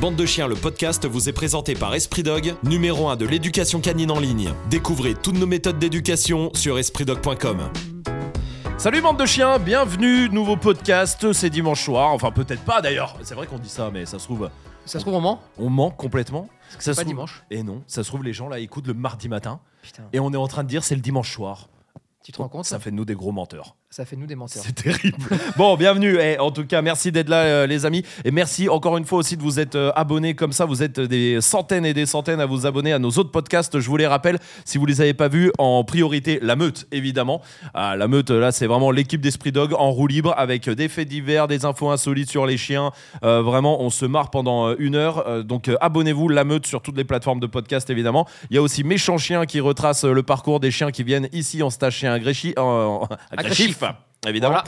Bande de chiens, le podcast vous est présenté par Esprit Dog, numéro 1 de l'éducation canine en ligne. Découvrez toutes nos méthodes d'éducation sur espritdog.com. Salut bande de chiens, bienvenue, nouveau podcast, c'est dimanche soir, enfin peut-être pas d'ailleurs, c'est vrai qu'on dit ça mais ça se trouve, Ça se trouve, on ment on ment complètement. Ça C'est se pas trouve- dimanche. Et non, ça se trouve les gens là écoutent le mardi matin Putain, et on est en train de dire c'est le dimanche soir. tu te rends compte Ça fait de nous des gros menteurs. Ça fait nous des menteurs. C'est terrible. bon, bienvenue. Et en tout cas, merci d'être là, euh, les amis. Et merci encore une fois aussi de vous être euh, abonnés comme ça. Vous êtes des centaines et des centaines à vous abonner à nos autres podcasts. Je vous les rappelle, si vous les avez pas vus, en priorité, La Meute, évidemment. Ah, la Meute, là, c'est vraiment l'équipe d'Esprit Dog en roue libre avec des faits divers, des infos insolites sur les chiens. Euh, vraiment, on se marre pendant euh, une heure. Euh, donc, euh, abonnez-vous, La Meute, sur toutes les plateformes de podcast, évidemment. Il y a aussi Méchant Chien qui retrace euh, le parcours des chiens qui viennent ici en stage chez un Gréchi- en- agressif. Évidemment.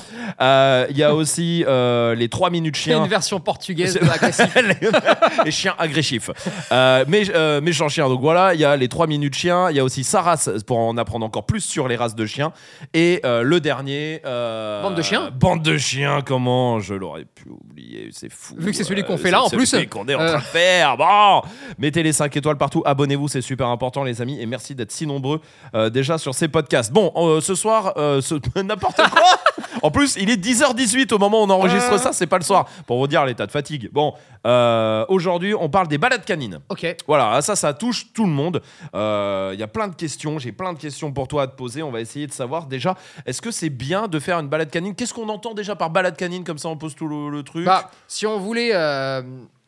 Euh, Il y a aussi euh, les 3 minutes C'est une chiens. version portugaise C'est- de l'agressif. les, chiens agressifs. Euh, mais, euh, méchants chiens. Donc voilà, il y a les 3 minutes chiens. Il y a aussi sa race pour en apprendre encore plus sur les races de chiens. Et euh, le dernier. euh, Bande de chiens Bande de chiens, comment je l'aurais pu oublier C'est fou. Vu que c'est celui qu'on fait là, c'est en celui plus. qu'on est en Euh. train de faire. Bon, mettez les 5 étoiles partout. Abonnez-vous, c'est super important, les amis. Et merci d'être si nombreux euh, déjà sur ces podcasts. Bon, euh, ce soir, euh, ce- n'importe quoi. En plus, il est 10h18 au moment où on enregistre Euh. ça, c'est pas le soir. Pour vous dire l'état de fatigue. Bon, euh, aujourd'hui, on parle des balades canines. Ok. Voilà, ça, ça touche tout le monde. Euh, Il y a plein de questions, j'ai plein de questions pour toi à te poser. On va essayer de savoir déjà, est-ce que c'est bien de faire une balade canine? Qu'est-ce qu'on entend déjà par balade canine? Comme ça, on pose tout le, le truc. Bah, si on voulait.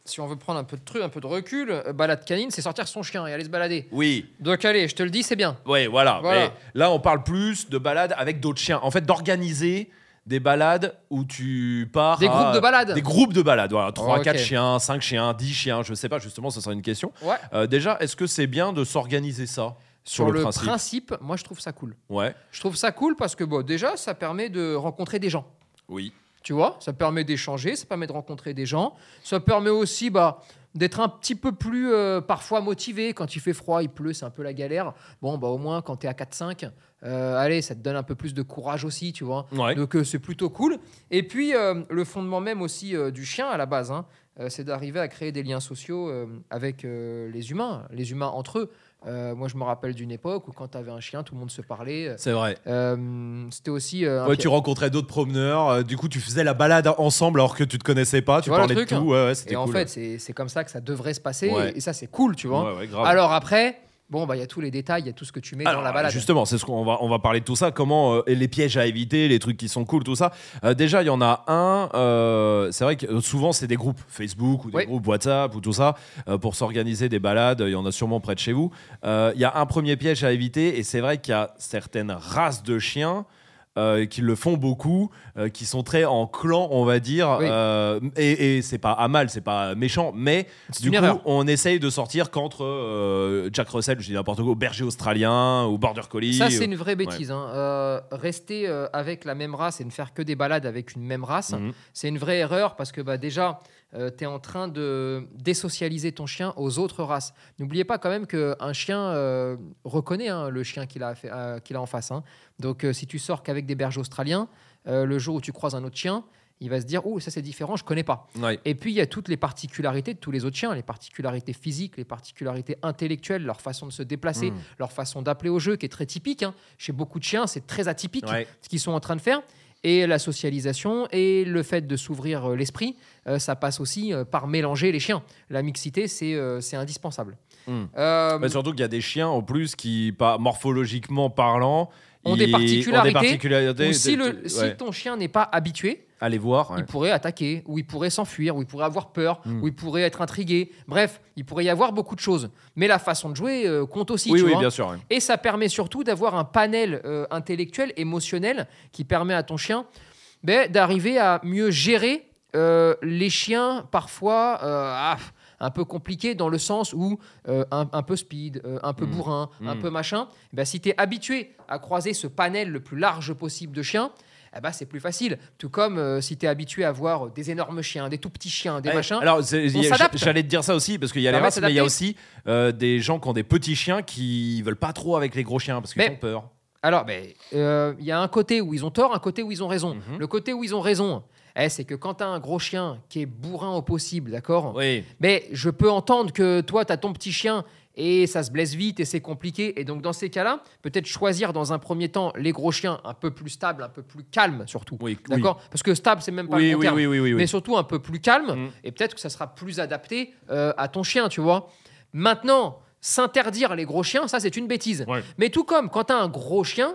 Si on veut prendre un peu de truc, un peu de recul, euh, balade canine, c'est sortir son chien et aller se balader. oui, Donc allez, je te le dis, c'est bien. ouais, voilà. Voilà. Mais là, on parle plus de balades avec d'autres chiens. En fait, d'organiser des balades où tu pars. Des à- groupes de balades. Des groupes de balades, voilà. 3, Ok. 4 chiens, 5 chiens, 10 chiens, je sais pas, justement, ça sera une question. Ouais. Euh, déjà, est-ce que c'est bien de s'organiser ça sur, Sur le, le principe, principe, moi je trouve ça cool. Ouais, Je trouve ça cool parce que bon, déjà, ça permet de rencontrer des gens. oui. Tu vois, ça permet d'échanger, ça permet de rencontrer des gens. Ça permet aussi bah, d'être un petit peu plus euh, parfois motivé. Quand il fait froid, il pleut, c'est un peu la galère. Bon, bah, au moins, quand tu es à 4-5, euh, allez, ça te donne un peu plus de courage aussi, tu vois. Ouais. Donc euh, c'est plutôt cool. Et puis, le fondement même aussi du chien à la base, hein, c'est d'arriver à créer des liens sociaux avec les humains, les humains entre eux. Euh, moi, je me rappelle d'une époque où quand tu avais un chien, tout le monde se parlait. C'est vrai. Euh, C'était aussi euh, Ouais, tu rencontrais d'autres promeneurs, euh, du coup tu faisais la balade ensemble alors que tu te connaissais pas, tu, vois parlais de truc, tout, ouais, ouais, c'était Et en cool. fait, c'est comme ça que ça devrait se passer. Et, et ça, c'est cool, tu vois. Ouais, ouais, grave. Alors après, bon, bah, il y a tous les détails, il y a tout ce que tu mets Alors, dans la balade. Justement, c'est ce qu'on va on va parler de tout ça, comment euh, et les pièges à éviter, les trucs qui sont cool, tout ça. Euh, déjà, il y en a un. euh, c'est vrai que euh, souvent c'est des groupes Facebook ou des Oui. groupes WhatsApp ou tout ça pour s'organiser des balades. Il y en a sûrement près de chez vous. Il y a un premier piège à éviter et c'est vrai qu'il y a certaines races de chiens. Euh, qui le font beaucoup, euh, qui sont très en clan, on va dire, Oui. euh, et, et c'est pas à mal, c'est pas méchant, mais du coup, erreur. on essaye de sortir qu'entre Jack Russell, je dis n'importe quoi, berger australien ou border collie. Ça, c'est une vraie bêtise. hein. Rester avec la même race et ne faire que des balades avec une même race, Mhm. c'est une vraie erreur parce que bah, déjà, tu es en train de désocialiser ton chien aux autres races. N'oubliez pas quand même qu'un chien euh, reconnaît hein, le chien qu'il a, euh, a en face. hein. Donc, euh, si tu sors qu'avec des bergers australiens, euh, le jour où tu croises un autre chien, il va se dire Oh, ça c'est différent, je connais pas. Ouais. Et puis, il y a toutes les particularités de tous les autres chiens, les particularités physiques, les particularités intellectuelles, leur façon de se déplacer, Mm. leur façon d'appeler au jeu, qui est très typique. hein. Chez beaucoup de chiens, c'est très atypique Ouais. ce qu'ils sont en train de faire. Et la socialisation et le fait de s'ouvrir euh, l'esprit, euh, ça passe aussi euh, par mélanger les chiens. La mixité, c'est indispensable. Mm. Euh, Mais surtout qu'il y a des chiens en plus qui, pas morphologiquement parlant, Ont des particularités, ont des particularités. ou si, le, ton chien n'est pas habitué, Allez voir. ouais. il pourrait attaquer, ou il pourrait s'enfuir, ou il pourrait avoir peur, Mm. ou il pourrait être intrigué. Bref, il pourrait y avoir beaucoup de choses. Mais la façon de jouer euh, compte aussi. Oui, tu oui, vois. bien sûr. ouais. Et ça permet surtout d'avoir un panel euh, intellectuel, émotionnel, qui permet à ton chien ben, d'arriver à mieux gérer euh, les chiens parfois ah, un peu compliqués dans le sens où euh, un, un peu speed, euh, un peu Mm. bourrin, un Mm. peu machin. Ben, si tu es habitué à croiser ce panel le plus large possible de chiens, eh ben, c'est plus facile. Tout comme euh, si tu es habitué à voir des énormes chiens, des tout petits chiens, des Ouais, machins. Alors, j'allais te dire ça aussi, parce qu'il y a les races, mais il y a aussi euh, des gens qui ont des petits chiens qui veulent pas trop avec les gros chiens parce qu'ils ont peur. Alors, euh, il y a un côté où ils ont tort, un côté où ils ont raison. Mhm. Le côté où ils ont raison, Eh, c'est que quand tu as un gros chien qui est bourrin au possible, d'accord? Oui. Mais je peux entendre que toi, tu as ton petit chien et ça se blesse vite et c'est compliqué. Et donc, dans ces cas-là, peut-être choisir dans un premier temps les gros chiens un peu plus stables, un peu plus calmes surtout. Oui, D'accord? Parce que stable, c'est même pas Oui, le bon oui, terme. oui, oui, oui, oui. Mais surtout un peu plus calme. Mm. Et peut-être que ça sera plus adapté euh, à ton chien, tu vois. Maintenant, s'interdire les gros chiens, ça, c'est une bêtise. Ouais. Mais tout comme quand tu as un gros chien,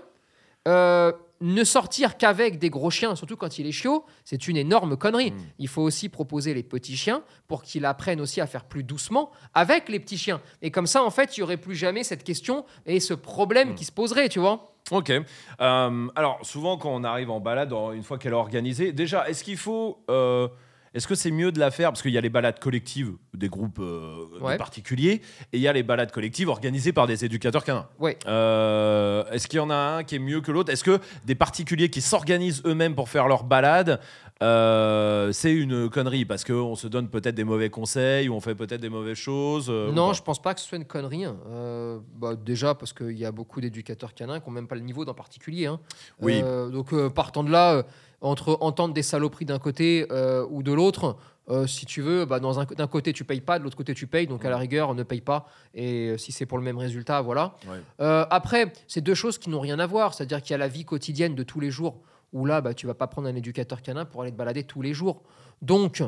euh, ne sortir qu'avec des gros chiens, surtout quand il est chiot, c'est une énorme connerie. Mm. Il faut aussi proposer les petits chiens pour qu'ils apprennent aussi à faire plus doucement avec les petits chiens. Et comme ça, en fait, il n'y aurait plus jamais cette question et ce problème Mm. qui se poserait, tu vois. Ok. Euh, alors, souvent, quand on arrive en balade, une fois qu'elle est organisée, déjà, est-ce qu'il faut. euh, est-ce que c'est mieux de la faire Parce qu'il y a les balades collectives des groupes euh, de particuliers et il y a les balades collectives organisées par des éducateurs canins. Ouais. Euh, est-ce qu'il y en a un qui est mieux que l'autre? Est-ce que des particuliers qui s'organisent eux-mêmes pour faire leur balade, euh, c'est une connerie? Parce qu'on se donne peut-être des mauvais conseils ou on fait peut-être des mauvaises choses euh, non, je pense pas que ce soit une connerie. hein. Bah, déjà parce qu'il y a beaucoup d'éducateurs canins qui n'ont même pas le niveau d'un particulier. hein. Oui. Donc partant de là, entre entendre des saloperies d'un côté euh, ou de l'autre, euh, si tu veux, bah, dans un- d'un côté tu payes pas, de l'autre côté tu payes. Donc à la rigueur, ne paye pas. Et euh, si c'est pour le même résultat, voilà. Ouais. Euh, après, c'est deux choses qui n'ont rien à voir. C'est-à-dire qu'il y a la vie quotidienne de tous les jours où là, bah, tu vas pas prendre un éducateur canin pour aller te balader tous les jours. Donc,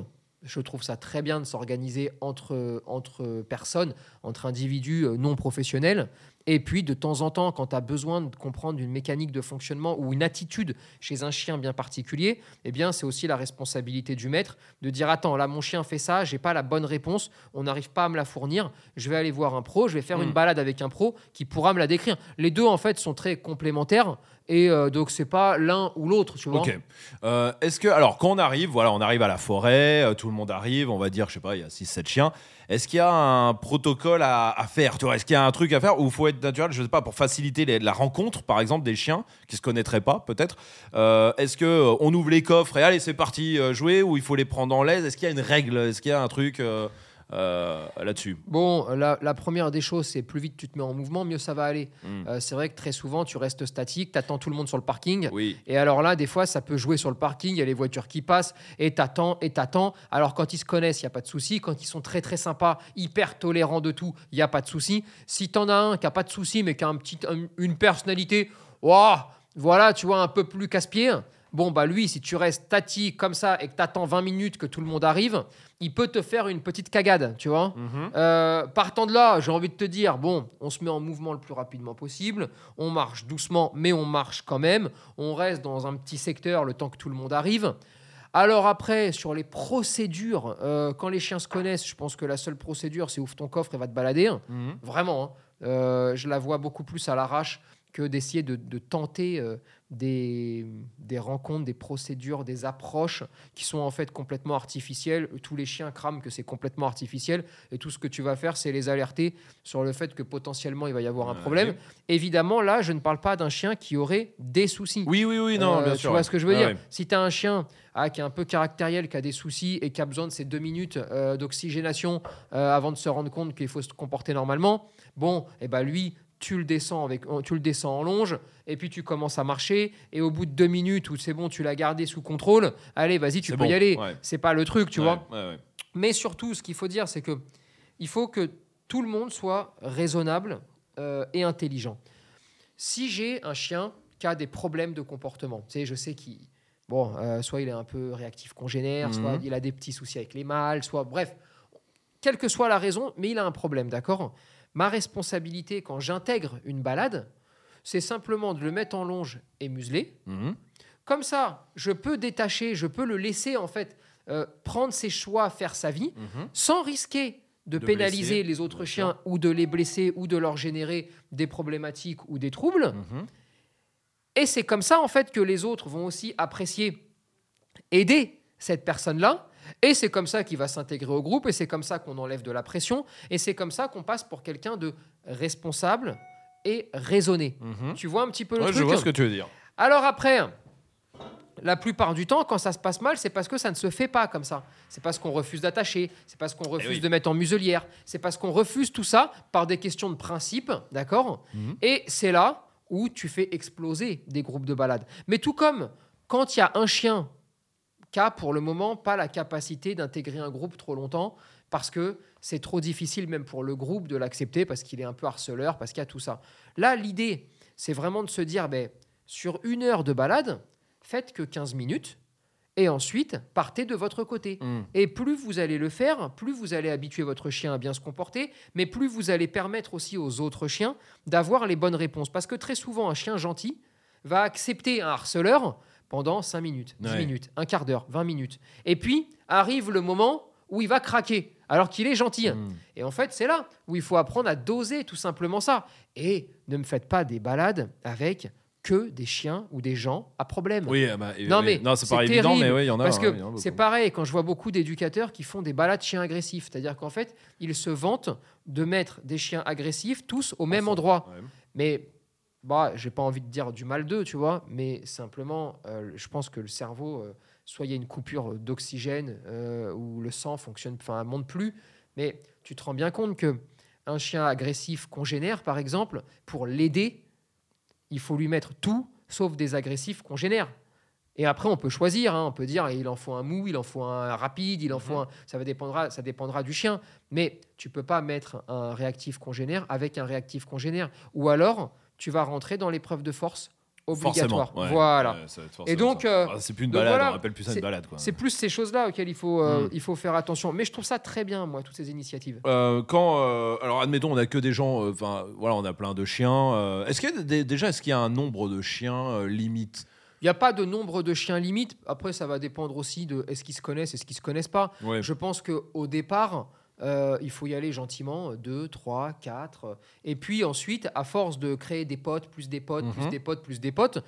je trouve ça très bien de s'organiser entre, entre personnes, entre individus non professionnels. Et puis, de temps en temps, quand tu as besoin de comprendre une mécanique de fonctionnement ou une attitude chez un chien bien particulier, eh bien, c'est aussi la responsabilité du maître de dire Attends, là, mon chien fait ça, j'ai pas la bonne réponse, on n'arrive pas à me la fournir, je vais aller voir un pro, je vais faire Mm. une balade avec un pro qui pourra me la décrire. Les deux, en fait, sont très complémentaires et euh, donc, c'est pas l'un ou l'autre, tu vois. Ok. Euh, Est-ce que, alors, quand on arrive, voilà, on arrive à la forêt, euh, tout le monde arrive, on va dire, je sais pas, il y a 6-7 chiens. Est-ce qu'il y a un protocole à, faire Est-ce qu'il y a un truc à faire où il faut être naturel, je sais pas, pour faciliter la rencontre, par exemple, des chiens qui se connaîtraient pas, peut-être? Euh, Est-ce que euh, on ouvre les coffres et allez, c'est parti euh, jouer ou il faut les prendre en l'aise Est-ce qu'il y a une règle? Est-ce qu'il y a un truc euh, là-dessus Bon, la, la première des choses, c'est plus vite tu te mets en mouvement, mieux ça va aller. Mm. Euh, c'est vrai que très souvent, tu restes statique, tu attends tout le monde sur le parking. Oui. Et alors là, des fois, ça peut jouer sur le parking, il y a les voitures qui passent, et t'attends, et t'attends. Alors quand ils se connaissent, il n'y a pas de souci. Quand ils sont très très sympas, hyper tolérants de tout, il n'y a pas de souci. Si t'en as un qui n'a pas de souci, mais qui a un petit, un- une personnalité, ouah, voilà, tu vois, un peu plus casse-pied, bon, bah lui, si tu restes statique comme ça et que t'attends 20 minutes que tout le monde arrive, il peut te faire une petite cagade, tu vois. Mhm. Euh, partant de là, j'ai envie de te dire, bon, on se met en mouvement le plus rapidement possible, on marche doucement, mais on marche quand même, on reste dans un petit secteur le temps que tout le monde arrive. Alors après, sur les procédures, euh, quand les chiens se connaissent, je pense que la seule procédure, c'est ouvre ton coffre et va te balader. Mhm. Vraiment, hein. Euh, je la vois beaucoup plus à l'arrache que d'essayer de, de tenter euh, des, des rencontres, des procédures, des approches qui sont en fait complètement artificielles. Tous les chiens crament que c'est complètement artificiel et tout ce que tu vas faire, c'est les alerter sur le fait que potentiellement il va y avoir un problème. Évidemment, là, je ne parle pas d'un chien qui aurait des soucis. Oui, oui, oui, non, Euh, bien tu sûr. vois ce que je veux dire. Si tu as un chien ah, qui est un peu caractériel, qui a des soucis et qui a besoin de ces deux minutes euh, d'oxygénation euh, avant de se rendre compte qu'il faut se comporter normalement, bon, et ben lui, tu le descends avec, tu le descends en longe et puis tu commences à marcher et au bout de deux minutes où c'est bon, tu l'as gardé sous contrôle, allez, vas-y, tu peux bon, y aller. ouais. C'est pas le truc, tu Ouais, vois. ouais. Mais surtout, ce qu'il faut dire, c'est que il faut que tout le monde soit raisonnable euh, et intelligent. Si j'ai un chien qui a des problèmes de comportement, tu sais, je sais qu'il, bon, euh, soit il est un peu réactif congénère, soit Mhm. il a des petits soucis avec les mâles, soit, bref, quelle que soit la raison, mais il a un problème, d'accord? Ma responsabilité quand j'intègre une balade, c'est simplement de le mettre en longe et museler. Mhm. Comme ça, je peux détacher, je peux le laisser en fait euh, prendre ses choix, faire sa vie, Mhm. sans risquer de, De pénaliser blesser, les autres chiens sûr. ou de les blesser ou de leur générer des problématiques ou des troubles. Mhm. Et c'est comme ça en fait que les autres vont aussi apprécier, aider cette personne-là. Et c'est comme ça qu'il va s'intégrer au groupe, et c'est comme ça qu'on enlève de la pression, et c'est comme ça qu'on passe pour quelqu'un de responsable et raisonné. Mhm. Tu vois un petit peu le Ouais, truc je vois ce que tu veux dire. alors après, la plupart du temps, quand ça se passe mal, c'est parce que ça ne se fait pas comme ça. C'est parce qu'on refuse d'attacher, c'est parce qu'on refuse oui. de mettre en muselière, c'est parce qu'on refuse tout ça par des questions de principe, d'accord? Mhm. Et c'est là où tu fais exploser des groupes de balades. Mais tout comme quand il y a un chien qu'a pour le moment pas la capacité d'intégrer un groupe trop longtemps parce que c'est trop difficile même pour le groupe de l'accepter parce qu'il est un peu harceleur, parce qu'il y a tout ça. Là, l'idée, c'est vraiment de se dire, ben, sur une heure de balade, faites que 15 minutes et ensuite partez de votre côté. Mm. Et plus vous allez le faire, plus vous allez habituer votre chien à bien se comporter, mais plus vous allez permettre aussi aux autres chiens d'avoir les bonnes réponses. Parce que très souvent, un chien gentil va accepter un harceleur pendant 5 minutes, 10 Ouais. minutes, un quart d'heure, 20 minutes. Et puis arrive le moment où il va craquer, alors qu'il est gentil. Mm. Et en fait, c'est là où il faut apprendre à doser tout simplement ça. Et ne me faites pas des balades avec que des chiens ou des gens à problème. Oui, ah bah, Non, mais non, c'est pas évident, mais oui, il y en a. Parce hein, que c'est pareil, quand je vois beaucoup d'éducateurs qui font des balades chiens agressifs, c'est-à-dire qu'en fait, ils se vantent de mettre des chiens agressifs tous au même Ensemble, endroit. ouais. Mais bah, j'ai pas envie de dire du mal d'eux, tu vois, mais simplement, euh, je pense que le cerveau, euh, soit il y a une coupure d'oxygène euh, où le sang fonctionne, enfin, monte plus, mais tu te rends bien compte que un chien agressif congénère, par exemple, pour l'aider, il faut lui mettre tout sauf des agressifs congénères. Et après, on peut choisir. hein, on peut dire il en faut un mou, il en faut un rapide, il en faut un. Ça, va dépendra, ça dépendra du chien. Mais tu peux pas mettre un réactif congénère avec un réactif congénère. Ou alors, tu vas rentrer dans l'épreuve de force obligatoire. Ouais. Voilà. Ouais, ça Et donc, euh, Ah, c'est plus une balade, voilà, on appelle plus ça une balade. C'est plus ces choses-là auxquelles il faut, euh, Mm. il faut faire attention. Mais je trouve ça très bien, moi, toutes ces initiatives. Euh, quand alors admettons on a que des gens enfin voilà on a plein de chiens est-ce qu'il y a des- déjà est-ce qu'il y a un nombre de chiens limite? Il n'y a pas de nombre de chiens limite. Après, ça va dépendre aussi de est-ce qu'ils se connaissent, est-ce qu'ils se connaissent pas. ouais. Je pense qu'au départ, euh, il faut y aller gentiment, 2, 3, 4. Et puis ensuite, à force de créer des potes, plus des potes, plus Mhm. des potes, plus des potes,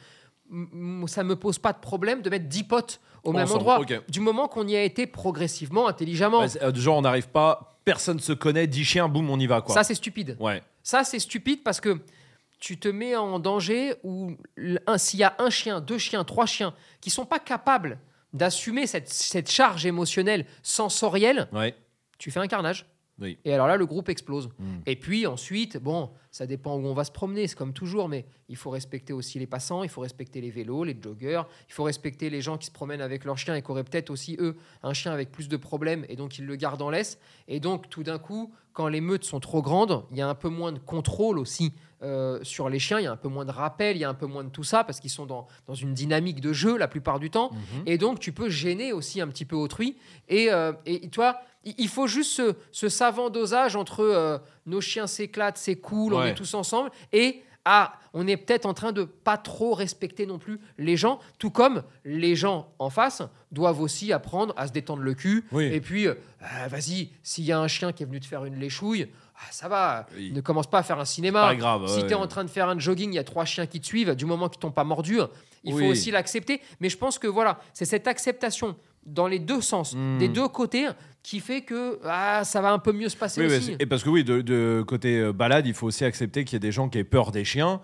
ça me pose pas de problème de mettre 10 potes au même Ensemble, endroit. Du moment qu'on y a été progressivement, intelligemment. C'est- euh, genre on n'arrive pas personne se connaît 10 chiens boum on y va quoi ça, c'est stupide. ouais Ça, c'est stupide parce que tu te mets en danger où s'il y a un chien, deux chiens, trois chiens qui sont pas capables d'assumer cette, cette charge émotionnelle sensorielle, ouais tu fais un carnage. Oui. Et alors là, le groupe explose. Mm. Et puis ensuite, bon, ça dépend où on va se promener, c'est comme toujours, mais il faut respecter aussi les passants, il faut respecter les vélos, les joggers, il faut respecter les gens qui se promènent avec leur chien et qui auraient peut-être aussi, eux, un chien avec plus de problèmes et donc ils le gardent en laisse. Et donc, tout d'un coup, quand les meutes sont trop grandes, il y a un peu moins de contrôle aussi euh, sur les chiens, il y a un peu moins de rappel, il y a un peu moins de tout ça parce qu'ils sont dans, dans une dynamique de jeu la plupart du temps. Mhm. Et donc, tu peux gêner aussi un petit peu autrui. Et, euh, et toi, il faut juste ce, ce savant dosage entre euh, nos chiens s'éclatent, c'est cool, on est tous ensemble, et ah, on est peut-être en train de pas trop respecter non plus les gens, tout comme les gens en face doivent aussi apprendre à se détendre le cul. Oui. Et puis, euh, ah, vas-y, s'il y a un chien qui est venu te faire une léchouille, ah, ça va, Oui. ne commence pas à faire un cinéma. pas grave Si ouais. tu es en train de faire un jogging, il y a trois chiens qui te suivent, du moment qu'ils t'ont pas mordu, il Oui. faut aussi l'accepter. Mais je pense que voilà, c'est cette acceptation dans les deux sens, Hmm. des deux côtés, qui fait que ah, ça va un peu mieux se passer Oui, aussi. et parce que oui, de, de côté euh, balade, il faut aussi accepter qu'il y a des gens qui aient peur des chiens.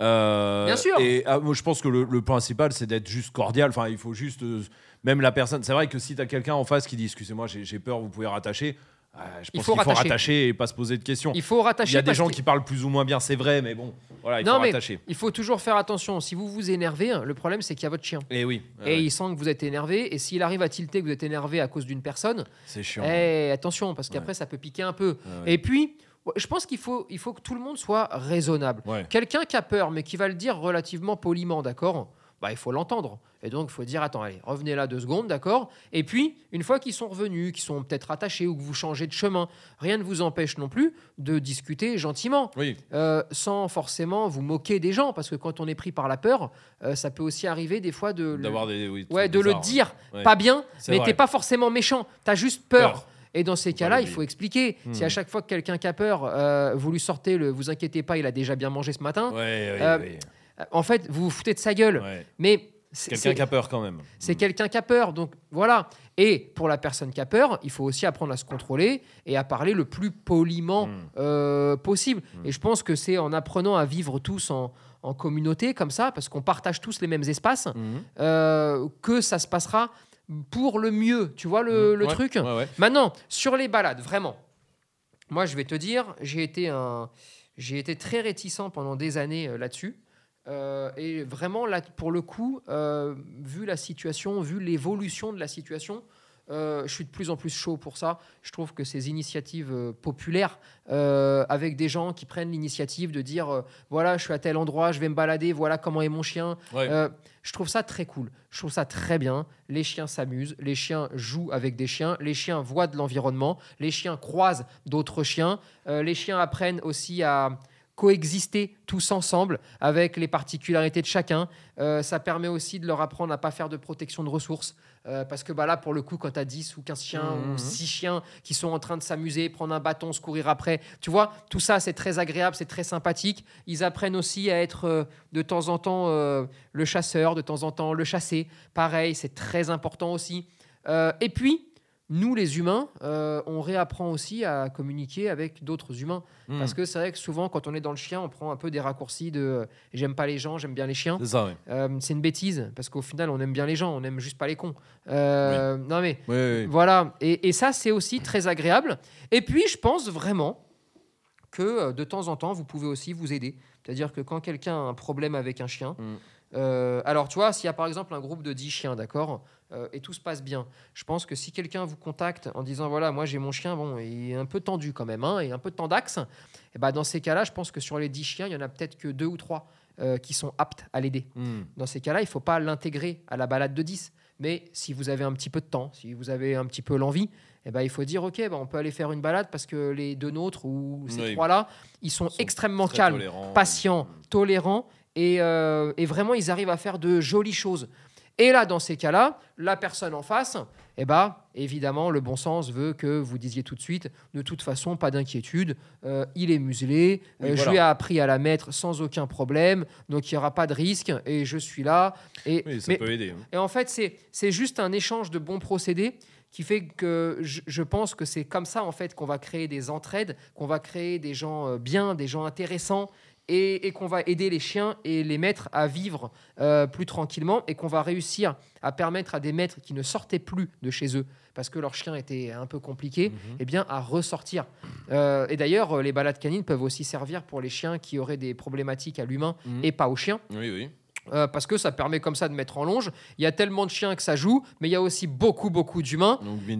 Euh, Bien sûr. Et ah, moi, je pense que le, le principal, c'est d'être juste cordial. Enfin, il faut juste. euh, même la personne. C'est vrai que si tu as quelqu'un en face qui dit Excusez-moi, j'ai peur, vous pouvez rattacher. Euh, je Il faut qu'il faut rattacher. rattacher et pas se poser de questions. Il faut Il rattacher. y a des gens que- qui parlent plus ou moins bien, c'est vrai, mais bon, voilà, il Non, faut mais rattacher. il faut toujours faire attention. Si vous vous énervez, hein, le problème c'est qu'il y a votre chien. Et oui, et ouais, il sent que vous êtes énervé. Et s'il arrive à tilter que vous êtes énervé à cause d'une personne, c'est chiant. eh, attention, parce qu'après Ouais. ça peut piquer un peu. Ouais. Et puis, je pense qu'il faut, il faut que tout le monde soit raisonnable. Quelqu'un qui a peur, mais qui va le dire relativement poliment, d'accord bah, il faut l'entendre. Et donc, il faut dire, attends, allez, revenez là deux secondes, d'accord? Et puis, une fois qu'ils sont revenus, qu'ils sont peut-être attachés ou que vous changez de chemin, rien ne vous empêche non plus de discuter gentiment, Oui, euh, sans forcément vous moquer des gens, parce que quand on est pris par la peur, euh, ça peut aussi arriver des fois de, le- d'avoir des. Oui, ouais, de le dire, ouais. pas bien, mais t'es pas forcément méchant, t'as juste peur. Peur. Et dans ces cas-là, il faut expliquer. Hmm. Si à chaque fois que quelqu'un qui a peur, euh, vous lui sortez le vous inquiétez pas, il a déjà bien mangé ce matin, Ouais, ouais, Euh, ouais, euh, en fait, vous vous foutez de sa gueule. ouais. Mais c'est- Quelqu'un qui a peur quand même. c'est quelqu'un qui a peur. Donc voilà. Et pour la personne qui a peur, il faut aussi apprendre à se contrôler et à parler le plus poliment Mm. euh, possible. Et je pense que c'est en apprenant à vivre tous en, en communauté comme ça, parce qu'on partage tous les mêmes espaces, euh, que ça se passera pour le mieux. Tu vois le, le Ouais, truc ouais, ouais. Maintenant, sur les balades, vraiment. Moi, je vais te dire, j'ai été, un, j'ai été très réticent pendant des années euh, là-dessus. Euh, et vraiment, là, pour le coup, euh, vu la situation, vu l'évolution de la situation, euh, je suis de plus en plus chaud pour ça. Je trouve que ces initiatives populaires, avec des gens qui prennent l'initiative de dire voilà, je suis à tel endroit, je vais me balader, voilà comment est mon chien. Ouais. Je trouve ça très cool. Je trouve ça très bien. Les chiens s'amusent, les chiens jouent avec des chiens, les chiens voient de l'environnement, les chiens croisent d'autres chiens, les chiens apprennent aussi à coexister tous ensemble avec les particularités de chacun. Euh, ça permet aussi de leur apprendre à pas faire de protection de ressources. Euh, parce que bah, là, pour le coup, quand tu as 10 ou 15 chiens Mhm. ou 6 chiens qui sont en train de s'amuser, prendre un bâton, se courir après, tu vois, tout ça, c'est très agréable, c'est très sympathique. Ils apprennent aussi à être euh, de temps en temps le chasseur, de temps en temps le chassé. Pareil, c'est très important aussi. Et puis, nous, les humains, euh, on réapprend aussi à communiquer avec d'autres humains. Hmm. Parce que c'est vrai que souvent, quand on est dans le chien, on prend un peu des raccourcis de euh, j'aime pas les gens, j'aime bien les chiens. C'est ça, oui. Euh, c'est une bêtise, parce qu'au final, on aime bien les gens, on aime juste pas les cons. Non, mais Oui, voilà. Et, et ça, c'est aussi très agréable. Et puis, je pense vraiment que de temps en temps, vous pouvez aussi vous aider. C'est-à-dire que quand quelqu'un a un problème avec un chien, Mm. euh, alors tu vois, s'il y a par exemple un groupe de 10 chiens, d'accord, euh, et tout se passe bien, je pense que si quelqu'un vous contacte en disant voilà, moi j'ai mon chien, bon, il est un peu tendu quand même, hein, et un peu de tendax, et ben dans ces cas-là, je pense que sur les 10 chiens, il y en a peut-être que deux ou trois euh, qui sont aptes à l'aider. Hmm. Dans ces cas-là, il ne faut pas l'intégrer à la balade de 10. Mais si vous avez un petit peu de temps, si vous avez un petit peu l'envie, eh ben, il faut dire, OK, ben, on peut aller faire une balade parce que les deux nôtres ou ces Oui. trois-là, ils sont, Ils sont extrêmement calmes, patients, tolérants et, euh, et vraiment, ils arrivent à faire de jolies choses. Et là, dans ces cas-là, la personne en face, eh ben, évidemment, le bon sens veut que vous disiez tout de suite, de toute façon, pas d'inquiétude, euh, il est muselé, Oui, euh, je lui ai appris à la mettre sans aucun problème, donc il n'y aura pas de risque, et je suis là. Et, Oui, ça mais- peut aider. hein. et en fait, c'est c'est juste un échange de bons procédés qui fait que je, je pense que c'est comme ça en fait qu'on va créer des entraides, qu'on va créer des gens euh, bien, des gens intéressants et, et qu'on va aider les chiens et les maîtres à vivre euh, plus tranquillement et qu'on va réussir à permettre à des maîtres qui ne sortaient plus de chez eux parce que leur chien était un peu compliqué, Mhm. eh bien à ressortir. Euh, et d'ailleurs, euh, les balades canines peuvent aussi servir pour les chiens qui auraient des problématiques à l'humain Mhm. et pas aux chiens. Oui, oui. Euh, parce que ça permet comme ça de mettre en longe. Il y a tellement de chiens que ça joue, mais il y a aussi beaucoup, beaucoup d'humains.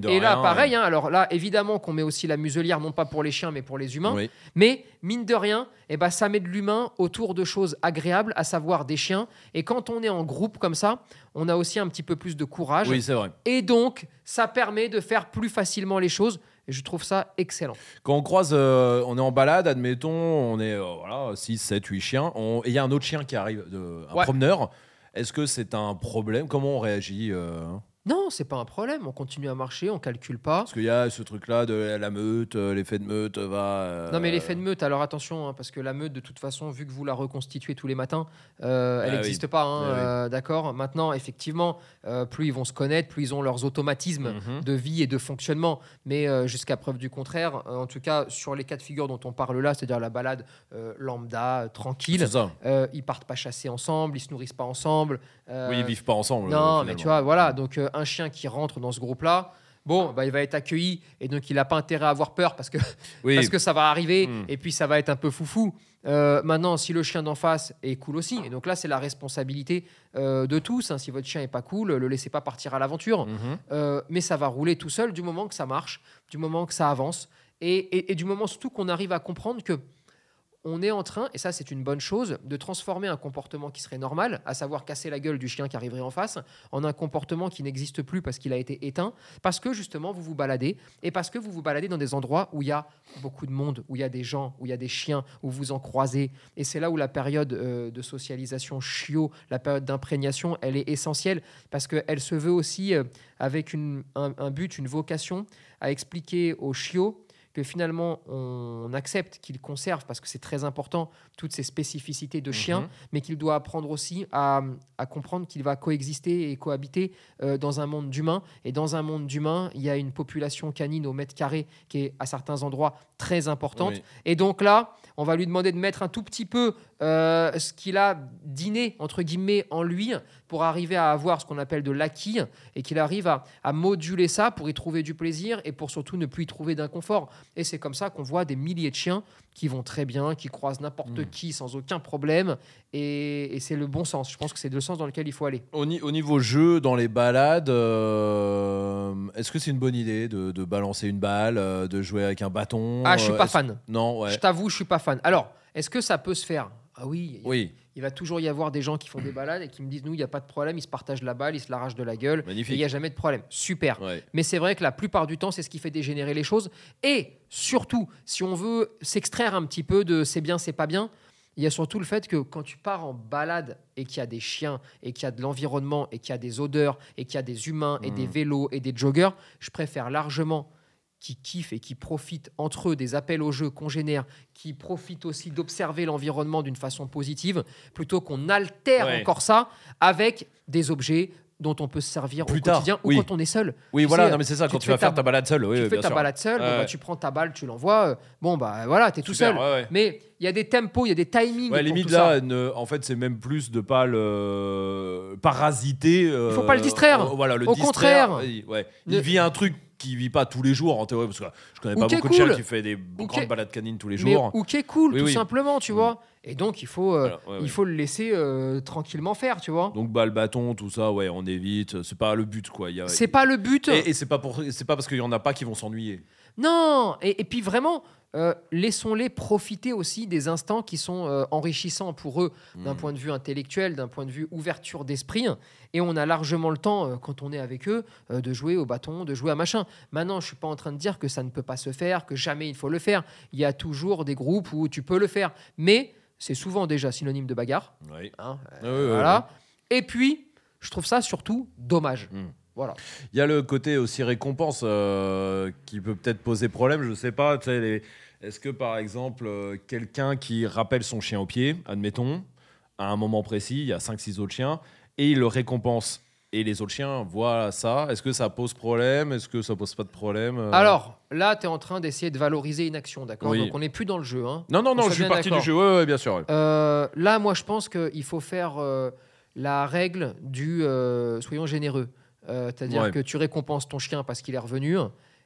Et là, pareil, hein, alors là, évidemment qu'on met aussi la muselière, non pas pour les chiens, mais pour les humains. Oui. Mais mine de rien, eh ben, ça met de l'humain autour de choses agréables, à savoir des chiens. Et quand on est en groupe comme ça, on a aussi un petit peu plus de courage. Oui, c'est vrai. Et donc, ça permet de faire plus facilement les choses. Et je trouve ça excellent. Quand on croise, euh, on est en balade, admettons, on est euh, voilà, 6, 7, 8 chiens, on- et il y a un autre chien qui arrive, de, un Ouais. promeneur. Est-ce que c'est un problème? Comment on réagit euh? Non, c'est pas un problème. On continue à marcher, on calcule pas. Parce qu'il y a ce truc-là de la meute, euh, l'effet de meute va. euh, Non mais l'effet de meute, alors attention, hein, parce que la meute, de toute façon, vu que vous la reconstituez tous les matins, euh, elle Ah oui. n'existe pas, hein, Ah oui. euh, d'accord Maintenant, effectivement, euh, plus ils vont se connaître, plus ils ont leurs automatismes Mhm. de vie et de fonctionnement. Mais euh, jusqu'à preuve du contraire, euh, en tout cas, sur les cas de figure dont on parle là, c'est-à-dire la balade euh, lambda, euh, tranquille, euh, ils partent pas chasser ensemble, ils se nourrissent pas ensemble. Euh, Oui, ils vivent pas ensemble. non, euh, mais tu vois, voilà. Donc, euh, un chien qui rentre dans ce groupe-là, bon, bah, il va être accueilli et donc il n'a pas intérêt à avoir peur parce que, Oui, parce que ça va arriver Hmm. et puis ça va être un peu foufou. Euh, maintenant, si le chien d'en face est cool aussi, et donc là, c'est la responsabilité euh, de tous. hein. Si votre chien est pas cool, le laissez pas partir à l'aventure. Mhm. Euh, mais ça va rouler tout seul du moment que ça marche, du moment que ça avance, et, et- et du moment surtout qu'on arrive à comprendre que on est en train, et ça c'est une bonne chose, de transformer un comportement qui serait normal, à savoir casser la gueule du chien qui arriverait en face, en un comportement qui n'existe plus parce qu'il a été éteint, parce que justement vous vous baladez, et parce que vous vous baladez dans des endroits où il y a beaucoup de monde, où il y a des gens, où il y a des chiens, où vous en croisez. Et c'est là où la période euh, de socialisation chiot, la période d'imprégnation, elle est essentielle, parce qu'elle se veut aussi euh, avec un but, une vocation, à expliquer aux chiots que finalement on accepte qu'il conserve, parce que c'est très important, toutes ces spécificités de chien, Mhm. mais qu'il doit apprendre aussi à, à comprendre qu'il va coexister et cohabiter euh, dans un monde d'humains. Et dans un monde d'humains, il y a une population canine au mètre carré qui est à certains endroits très importante. Oui. Et donc là, on va lui demander de mettre un tout petit peu euh, ce qu'il a dîné, entre guillemets, en lui pour arriver à avoir ce qu'on appelle de l'acquis et qu'il arrive à, à moduler ça pour y trouver du plaisir et pour surtout ne plus y trouver d'inconfort. Et c'est comme ça qu'on voit des milliers de chiens qui vont très bien, qui croisent n'importe Mm. qui sans aucun problème. Et, et c'est le bon sens. Je pense que c'est le sens dans lequel il faut aller. Au, ni- au niveau jeu, dans les balades, euh, est-ce que c'est une bonne idée de, de balancer une balle, euh, de jouer avec un bâton Ah, je suis pas fan. Non, ouais. Je t'avoue, je suis pas fan. Alors, est-ce que ça peut se faire? Ah oui, il- Oui, il va toujours y avoir des gens qui font des balades et qui me disent nous, il n'y a pas de problème, ils se partagent la balle, ils se l'arrachent de la gueule, et il magnifique. n'y a jamais de problème. Super. Ouais. Mais c'est vrai que la plupart du temps, c'est ce qui fait dégénérer les choses. Et surtout, si on veut s'extraire un petit peu de c'est bien, c'est pas bien, il y a surtout le fait que quand tu pars en balade et qu'il y a des chiens, et qu'il y a de l'environnement, et qu'il y a des odeurs, et qu'il y a des humains, et des Mhm. vélos, et des joggers, je préfère largement qui kiffent et qui profitent entre eux des appels au jeu congénères, qui profitent aussi d'observer l'environnement d'une façon positive, plutôt qu'on altère Ouais. encore ça avec des objets dont on peut se servir Plus au tard, quotidien oui. ou quand on est seul. Oui, Tu voilà, sais, non, mais c'est ça, tu quand tu vas faire ta balade seule, oui, tu oui, fais ta sûr. balade seule, bon, bah, tu prends ta balle, tu l'envoies. euh, bon, bah voilà, t'es tout Super, seul. ouais. Mais il y a des tempos, il y a des timings. Ouais, limite là, ne- en fait, c'est même plus de pas le parasiter. euh, faut pas le distraire. euh, voilà, le Au distraire. contraire. Il-. Ne- Il vit un truc qu'il vit pas tous les jours en théorie, parce que je connais pas qui beaucoup de qui fait des Ou grandes qui- balades canines tous les Mais jours. ou qui est cool, Oui, tout oui. simplement, tu Mm. vois. Et donc, il faut, euh, Voilà, ouais, il ouais. faut le laisser euh, tranquillement faire, tu vois. Donc balle, bâton, tout ça, ouais, on évite. C'est pas le but, quoi. C'est pas le but. Et, et c'est pas pour, c'est pas parce qu'il y en a pas qui vont s'ennuyer. Non, et, et puis vraiment, euh, laissons-les profiter aussi des instants qui sont euh, enrichissants pour eux d'un Mm. point de vue intellectuel, d'un point de vue ouverture d'esprit. Et on a largement le temps, euh, quand on est avec eux, de jouer au bâton, de jouer à machin. Maintenant, je suis pas en train de dire que ça ne peut pas se faire, que jamais il faut le faire. Il y a toujours des groupes où tu peux le faire. Mais c'est souvent déjà synonyme de bagarre. Ouais. hein, ouais, voilà. Et puis, je trouve ça surtout dommage. Mm. Voilà. Il y a le côté aussi récompense euh, qui peut peut-être poser problème, je sais pas. tu sais, les- Est-ce que par exemple, euh, quelqu'un qui rappelle son chien au pied, admettons, à un moment précis, il y a 5-6 autres chiens, et il le récompense, et les autres chiens voient ça, est-ce que ça pose problème Est-ce que ça pose pas de problème euh Alors, là, tu es en train d'essayer de valoriser une action, d'accord? Oui. Donc, on n'est plus dans le jeu. Hein. Non, non, on non, je suis parti du jeu, ouais, ouais, bien sûr. ouais. Euh, là, moi, je pense qu'il faut faire euh, la règle du soyons généreux. Euh, C'est-à-dire Ouais. que tu récompenses ton chien parce qu'il est revenu.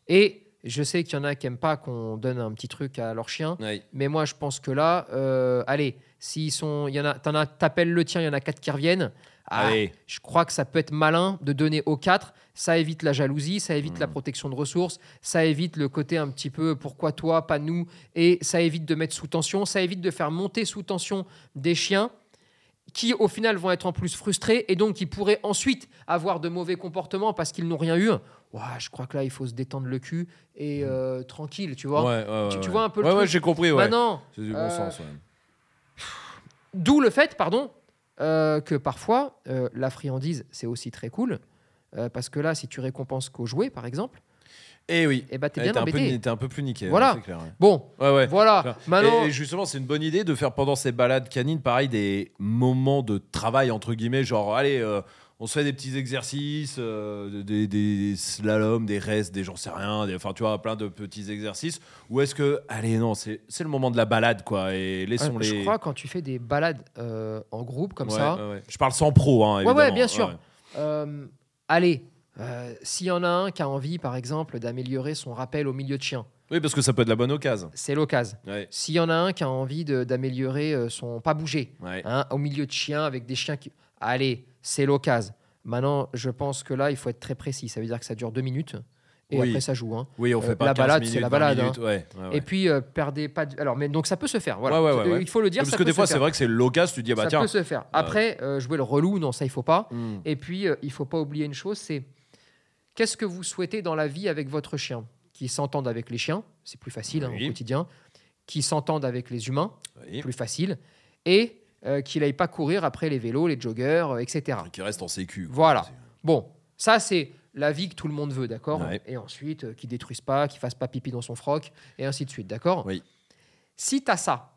Et je sais qu'il y en a qui n'aiment pas qu'on donne un petit truc à leur chien. Ouais. Mais moi, je pense que là, euh, allez, s'ils sont, y en a, t'en as, t'appelles le tien, il y en a quatre qui reviennent. Ah, je crois que ça peut être malin de donner aux quatre. Ça évite la jalousie, ça évite la protection de ressources, ça évite le côté un petit peu pourquoi toi, pas nous, et ça évite de mettre sous tension, ça évite de faire monter sous tension des chiens qui au final vont être en plus frustrés et donc qui pourraient ensuite avoir de mauvais comportements parce qu'ils n'ont rien eu. Je crois que là il faut se détendre le cul et euh, tranquille, tu vois. Mm. Ouais, ouais, Tu- vois un peu le Ouais, ouais, truc j'ai compris. Maintenant, C'est du bon euh, sens, ouais. D'où le fait, pardon, euh, que parfois, euh, la friandise, c'est aussi très cool. parce que là, si tu récompenses qu'au jouet, par exemple, Eh oui. eh ben, t'es bien T'es un, peu, embêté. t'es un peu plus niqué. Voilà. clair, ouais. Bon, Ouais, ouais. voilà. Maintenant, Et, et justement, c'est une bonne idée de faire pendant ces balades canines, pareil, des moments de travail, entre guillemets, genre, allez, euh, on se fait des petits exercices, euh, des, des slaloms, des restes, des j'en sais rien, des- enfin, tu vois, plein de petits exercices. Ou est-ce que, allez, non, c'est c'est le moment de la balade, quoi, et laissons euh, les. je crois quand tu fais des balades euh, en groupe comme Ouais, ça, ouais, ouais. Je parle sans pro, hein, Ouais, évidemment. ouais, bien sûr. euh, allez, euh, s'il y en a un qui a envie, par exemple, d'améliorer son rappel au milieu de chien, Oui, parce que ça peut être la bonne occasion. c'est l'occasion. Ouais, S'il y en a un qui a envie d'améliorer euh, son pas bouger, ouais. hein, au milieu de chiens avec des chiens qui. Allez, c'est l'occasion. Maintenant, je pense que là, il faut être très précis. Ça veut dire que ça dure deux minutes et Oui. après ça joue. hein. Oui, on Euh, fait pas la 15 balade, c'est la 20 balade, hein. minutes, ouais, ouais, ouais. Et puis, euh, perdez pas. de- Alors, mais donc ça peut se faire. Voilà. Euh. Il faut le dire. parce ça que peut des fois, c'est vrai que c'est l'occasion, tu dis, ah bah ça tiens. peut se faire. Après, euh, jouer le relou, non, ça il faut pas. Hmm. Et puis, euh, il faut pas oublier une chose, c'est qu'est-ce que vous souhaitez dans la vie avec votre chien Qui s'entendent avec les chiens, c'est plus facile hein, au quotidien. Qui s'entendent avec les humains, Oui. plus facile. Et euh, qu'il n'aille pas courir après les vélos, les joggers, euh, etc. Qui reste en sécu. quoi. Voilà. Bon, ça c'est la vie que tout le monde veut, d'accord Ouais. Et ensuite, euh, qu'il détruise pas, qu'il fasse pas pipi dans son froc, et ainsi de suite, d'accord Oui. Si tu as ça,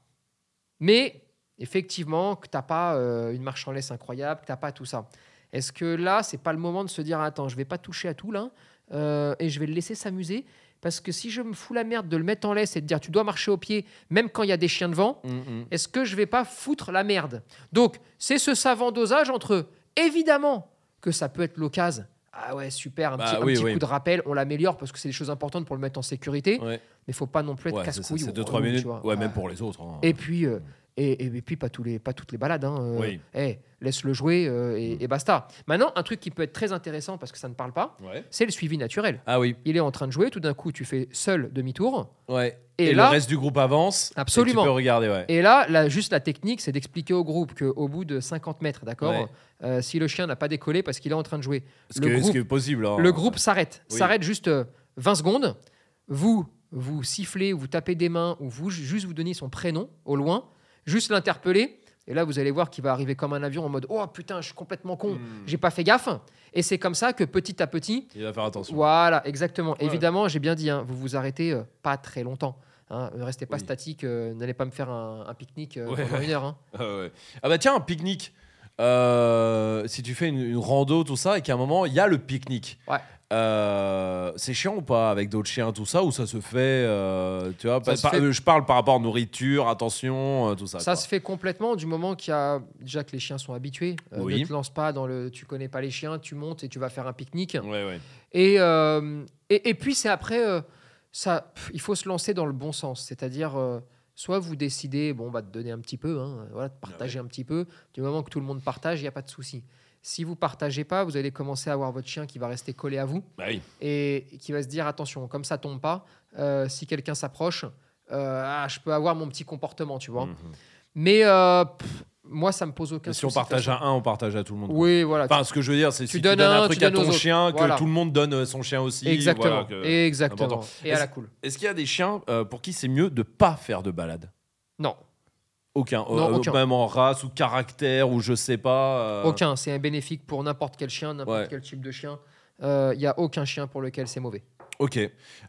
mais effectivement, que tu n'as pas euh, une marche en laisse incroyable, que tu n'as pas tout ça, est-ce que là, c'est pas le moment de se dire attends, je vais pas toucher à tout là, euh, et je vais le laisser s'amuser? Parce que si je me fous la merde de le mettre en laisse et de dire tu dois marcher au pied, même quand il y a des chiens devant, Mm, mm. est-ce que je vais pas foutre la merde? Donc, c'est ce savant dosage entre évidemment que ça peut être l'occasion. Ah ouais, super, un Bah petit, un oui, petit oui. coup de rappel, on l'améliore parce que c'est des choses importantes pour le mettre en sécurité, Ouais. mais faut pas non plus être Ouais, casse-couille. c'est ou 2-3 relou, tu minutes. vois. Ouais, même pour les autres. hein. Et puis, euh, et, et- et puis pas, tous les, pas toutes les balades. Hein, euh, Oui. eh, laisse-le jouer euh, et, Mm. et basta. Maintenant, un truc qui peut être très intéressant parce que ça ne parle pas, Ouais. c'est le suivi naturel. Ah oui. Il est en train de jouer, tout d'un coup, tu fais seul demi-tour. Ouais. Et Et, là- le reste du groupe avance. et Absolument. tu peux regarder, ouais. Et là, là, juste la technique, c'est d'expliquer au groupe qu'au bout de 50 mètres, d'accord, Ouais. euh, si le chien n'a pas décollé parce qu'il est en train de jouer, Ce le qui est- ce groupe- possible. hein. le groupe s'arrête. Oui. S'arrête juste euh, 20 secondes. Vous, vous sifflez, vous tapez des mains, ou vous juste vous donnez son prénom au loin, juste l'interpeller. Et là, vous allez voir qu'il va arriver comme un avion en mode Oh putain, je suis complètement con, Hmm. j'ai pas fait gaffe. Et c'est comme ça que petit à petit, Il va faire attention. voilà, exactement. Ouais. Évidemment, j'ai bien dit, hein, vous vous arrêtez euh, pas très longtemps. Hein, ne restez pas Oui. statique, euh, n'allez pas me faire un, un pique-nique euh, Ouais, pendant une heure. hein. Ah, ouais. Ah bah tiens, un pique-nique. Euh, si tu fais une, une rando, tout ça, et qu'à un moment, il y a le pique-nique. Euh, c'est chiant ou pas avec d'autres chiens, tout ça, ou ça se fait euh, Tu vois, Ça pas- se pas- fait- euh, je parle par rapport à nourriture, attention, euh, tout ça. Ça quoi. se fait complètement du moment qu'il y a déjà que les chiens sont habitués. Oui. Ne te lance pas dans le tu connais pas les chiens, tu montes et tu vas faire un pique-nique. Ouais, ouais. Et, et, et puis c'est après, ça, pff, il faut se lancer dans le bon sens. C'est-à-dire, soit vous décidez, bon, bah, de donner un petit peu, hein, voilà, de partager un petit peu. Du moment que tout le monde partage, il n'y a pas de souci. Si vous partagez pas, vous allez commencer à avoir votre chien qui va rester collé à vous Bah oui. et qui va se dire attention, comme ça tombe pas, euh, si quelqu'un s'approche, euh, ah, je peux avoir mon petit comportement, tu vois. Mhm. Mais euh, pff, moi, ça me pose aucun Et si on partage à un, on partage à tout le monde. Oui, voilà. Enfin, ce que je veux dire, c'est si tu donnes donnes un un, truc à ton chien, autres. que Voilà. tout le monde donne son chien aussi. Exactement. voilà, Exactement. Et à la cool. Est-ce qu'il y a des chiens pour qui c'est mieux de pas faire de balade? Non, Aucun. Non, Euh, aucun. Même en race ou caractère ou je sais pas. euh, aucun. C'est bénéfique pour n'importe quel chien, n'importe Ouais. quel type de chien. Il n'y a aucun chien pour lequel c'est mauvais. Ok.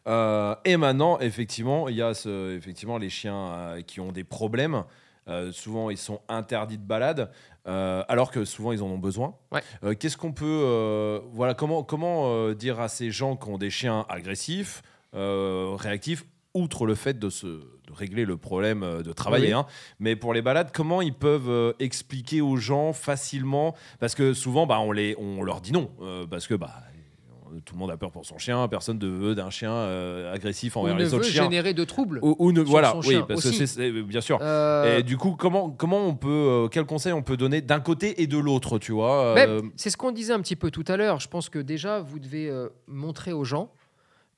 Euh, et maintenant, effectivement, il y a ce, effectivement les chiens euh, qui ont des problèmes. Euh, souvent, ils sont interdits de balade, euh, alors que souvent, ils en ont besoin. Ouais. Euh, Qu'est-ce qu'on peut, euh, voilà, comment, comment euh, dire à ces gens qui ont des chiens agressifs, euh, réactifs, outre le fait de se régler le problème euh, de travailler, Oui. hein, mais pour les balades, comment ils peuvent euh, expliquer aux gens facilement, parce que souvent, bah, on les, on leur dit non, euh, parce que bah tout le monde a peur pour son chien, personne ne veut d'un chien euh, agressif envers ne les autres chiens. générer de troubles. Ou, ou ne, sur voilà, son oui, chien parce aussi. que c'est- bien sûr. Euh, Et du coup, comment, comment on peut, euh, quel conseil on peut donner d'un côté et de l'autre, tu vois c'est ce qu'on disait un petit peu tout à l'heure. Je pense que déjà, vous devez montrer aux gens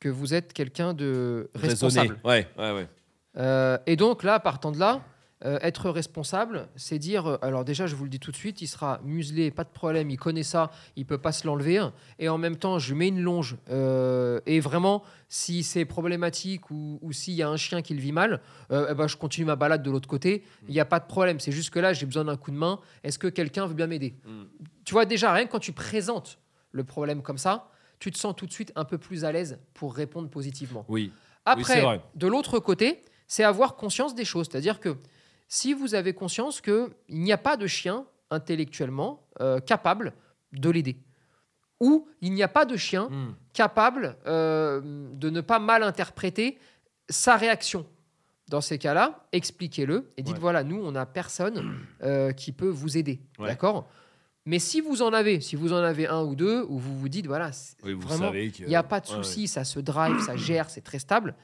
que vous êtes quelqu'un de responsable. Ouais, ouais, ouais. Euh, et donc là, partant de là, euh, être responsable, c'est dire, euh, alors déjà, je vous le dis tout de suite, il sera muselé, pas de problème, il connaît ça, il peut pas se l'enlever. Et en même temps, je mets une longe. euh, et vraiment, si c'est problématique ou, ou s'il y a un chien qui le vit mal, ben, je continue ma balade de l'autre côté. Il n'y a pas de problème. C'est juste que là, j'ai besoin d'un coup de main. Est-ce que quelqu'un veut bien m'aider? Mm. Tu vois, déjà, rien que quand tu présentes le problème comme ça, tu te sens tout de suite un peu plus à l'aise pour répondre positivement. Oui. Après, de l'autre côté, c'est avoir conscience des choses. C'est-à-dire que si vous avez conscience qu'il n'y a pas de chien intellectuellement euh, capable de l'aider, ou il n'y a pas de chien Mm. capable euh, de ne pas mal interpréter sa réaction. Dans ces cas-là, expliquez-le et dites Ouais. voilà, nous, on n'a personne euh, qui peut vous aider. Ouais. D'accord? Mais si vous en avez, si vous en avez un ou deux, où vous vous dites voilà, Oui, vous vraiment, il n'y a pas de Ouais, souci, ça se drive, ça gère, c'est très stable.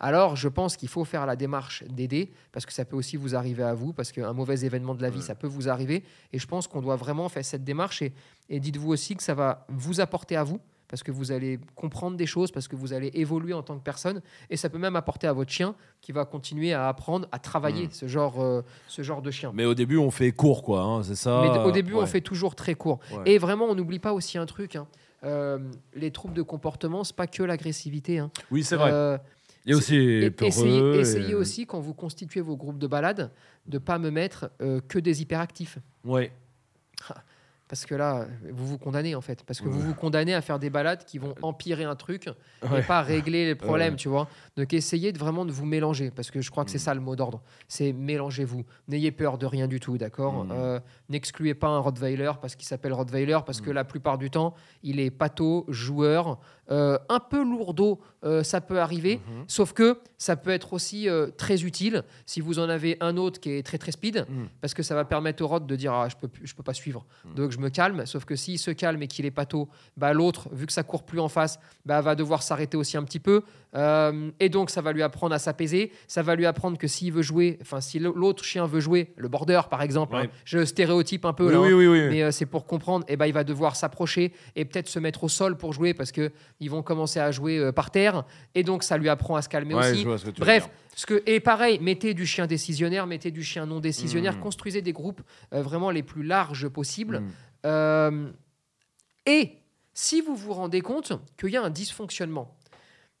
Alors, je pense qu'il faut faire la démarche d'aider parce que ça peut aussi vous arriver à vous, parce qu'un mauvais événement de la vie, ça peut vous arriver. Et je pense qu'on doit vraiment faire cette démarche. Et, et dites-vous aussi que ça va vous apporter à vous, parce que vous allez comprendre des choses, parce que vous allez évoluer en tant que personne. Et ça peut même apporter à votre chien qui va continuer à apprendre à travailler Mm. ce, genre, euh, ce genre de chien. Mais au début, on fait court, quoi. hein, c'est ça? Mais au début, on fait toujours très court. Ouais. Et vraiment, on n'oublie pas aussi un truc. hein. Euh, les troubles de comportement, c'est pas que l'agressivité. hein. Oui, c'est vrai. Euh, Aussi et- peureux essayez, et- essayez aussi, quand vous constituez vos groupes de balade, de pas me mettre euh, que des hyperactifs. Ouais. Parce que là, vous vous condamnez en fait. Parce que vous Ouais. vous condamnez à faire des balades qui vont empirer un truc Ouais. et pas régler les problèmes, Ouais. tu vois. Donc essayez de vraiment de vous mélanger. Parce que je crois que c'est Mm. ça le mot d'ordre. C'est mélangez-vous. N'ayez peur de rien du tout, d'accord Mm. Euh, N'excluez pas un Rottweiler parce qu'il s'appelle Rottweiler. Parce Mm. que la plupart du temps, il est pâteau, joueur, euh, un peu lourdeau, euh, ça peut arriver. Mhm. Sauf que ça peut être aussi euh, très utile si vous en avez un autre qui est très très speed, Mm. parce que ça va permettre au rod de dire ah, je peux je peux pas suivre, Mm. donc je me calme. Sauf que s'il se calme et qu'il est pâteau, bah l'autre vu que ça court plus en face, bah va devoir s'arrêter aussi un petit peu, Euh, et donc ça va lui apprendre à s'apaiser. Ça va lui apprendre que s'il veut jouer, enfin si l'autre chien veut jouer, le border par exemple, Ouais. hein, je stéréotype un peu Oui, là, oui, hein, oui, mais euh, c'est pour comprendre, et ben il va devoir s'approcher et peut-être se mettre au sol pour jouer parce que ils vont commencer à jouer euh, par terre et donc ça lui apprend à se calmer Ouais, aussi. ce Bref, ce que, et pareil, mettez du chien décisionnaire, mettez du chien non décisionnaire, Mhm. construisez des groupes vraiment les plus larges possibles. Mm. Euh, et si vous vous rendez compte qu'il y a un dysfonctionnement,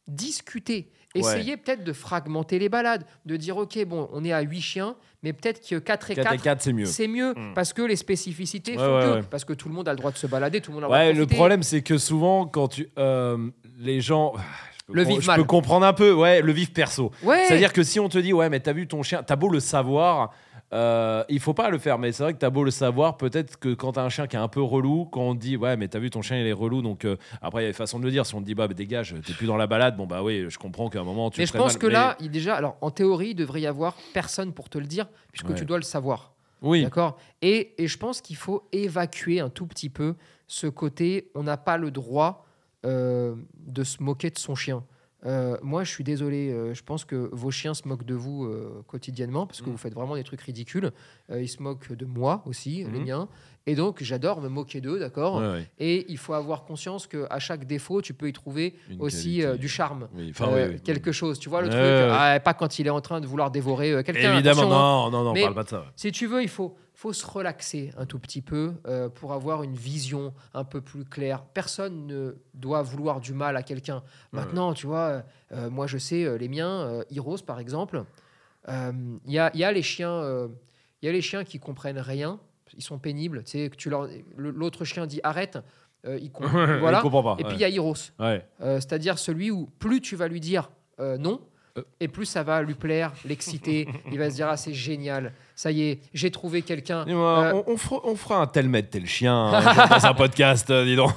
discutez. Ouais. Essayez peut-être de fragmenter les balades, de dire ok, bon, on est à 8 chiens, mais peut-être que 4 et 4 et 4, 4, c'est mieux. c'est mieux Mm. parce que les spécificités Ouais, font ouais, que. ouais. Parce que tout le monde a le droit de se balader, tout le monde a le droit de le problème, c'est que souvent, quand tu. euh, les gens. Le vif Je mal. peux comprendre un peu, ouais, le vif perso. Ouais. C'est-à-dire que si on te dit, ouais, mais t'as vu ton chien, t'as beau le savoir, euh, il faut pas le faire, mais c'est vrai que t'as beau le savoir, peut-être que quand t'as un chien qui est un peu relou, quand on te dit, ouais, mais t'as vu ton chien, il est relou, donc euh, après, il y a des façons de le dire. Si on te dit, bah, bah, dégage, t'es plus dans la balade, bon, bah oui, je comprends qu'à un moment, tu mais je pense mal, que mais- là, il déjà, alors en théorie, il devrait y avoir personne pour te le dire, puisque Ouais. tu dois le savoir. Oui, D'accord? Et, et je pense qu'il faut évacuer un tout petit peu ce côté on n'a pas le droit euh, de se moquer de son chien. Euh, moi, je suis désolé, euh, je pense que vos chiens se moquent de vous euh, quotidiennement parce que Mm. vous faites vraiment des trucs ridicules. Ils se moquent de moi aussi, les Mhm. miens. Et donc, j'adore me moquer d'eux, d'accord Ouais, ouais. Et il faut avoir conscience qu'à chaque défaut, tu peux y trouver Une aussi du charme. Oui, oui, quelque chose, tu vois le truc, ah, pas quand il est en train de vouloir dévorer quelqu'un. Évidemment, attention, hein. non, non, non, on parle pas de ça. Si tu veux, il faut, faut se relaxer un tout petit peu euh, pour avoir une vision un peu plus claire. Personne ne doit vouloir du mal à quelqu'un. Maintenant, tu vois, euh, moi je sais, euh, les miens, Heroes par exemple, il y, a, il y a les chiens, y a les chiens qui comprennent rien. Ils sont pénibles. Tu sais, que tu leur, le- l'autre chien dit arrête. il com- voilà. Il comprend pas. Et puis il ouais. y a. Ouais. Euh, c'est-à-dire celui où plus tu vas lui dire non. Et plus ça va lui plaire, l'exciter. il va se dire ah c'est génial, ça y est, j'ai trouvé quelqu'un. Euh, on, on fera, on fera un tel maître, tel chien dans un podcast, euh, dis donc.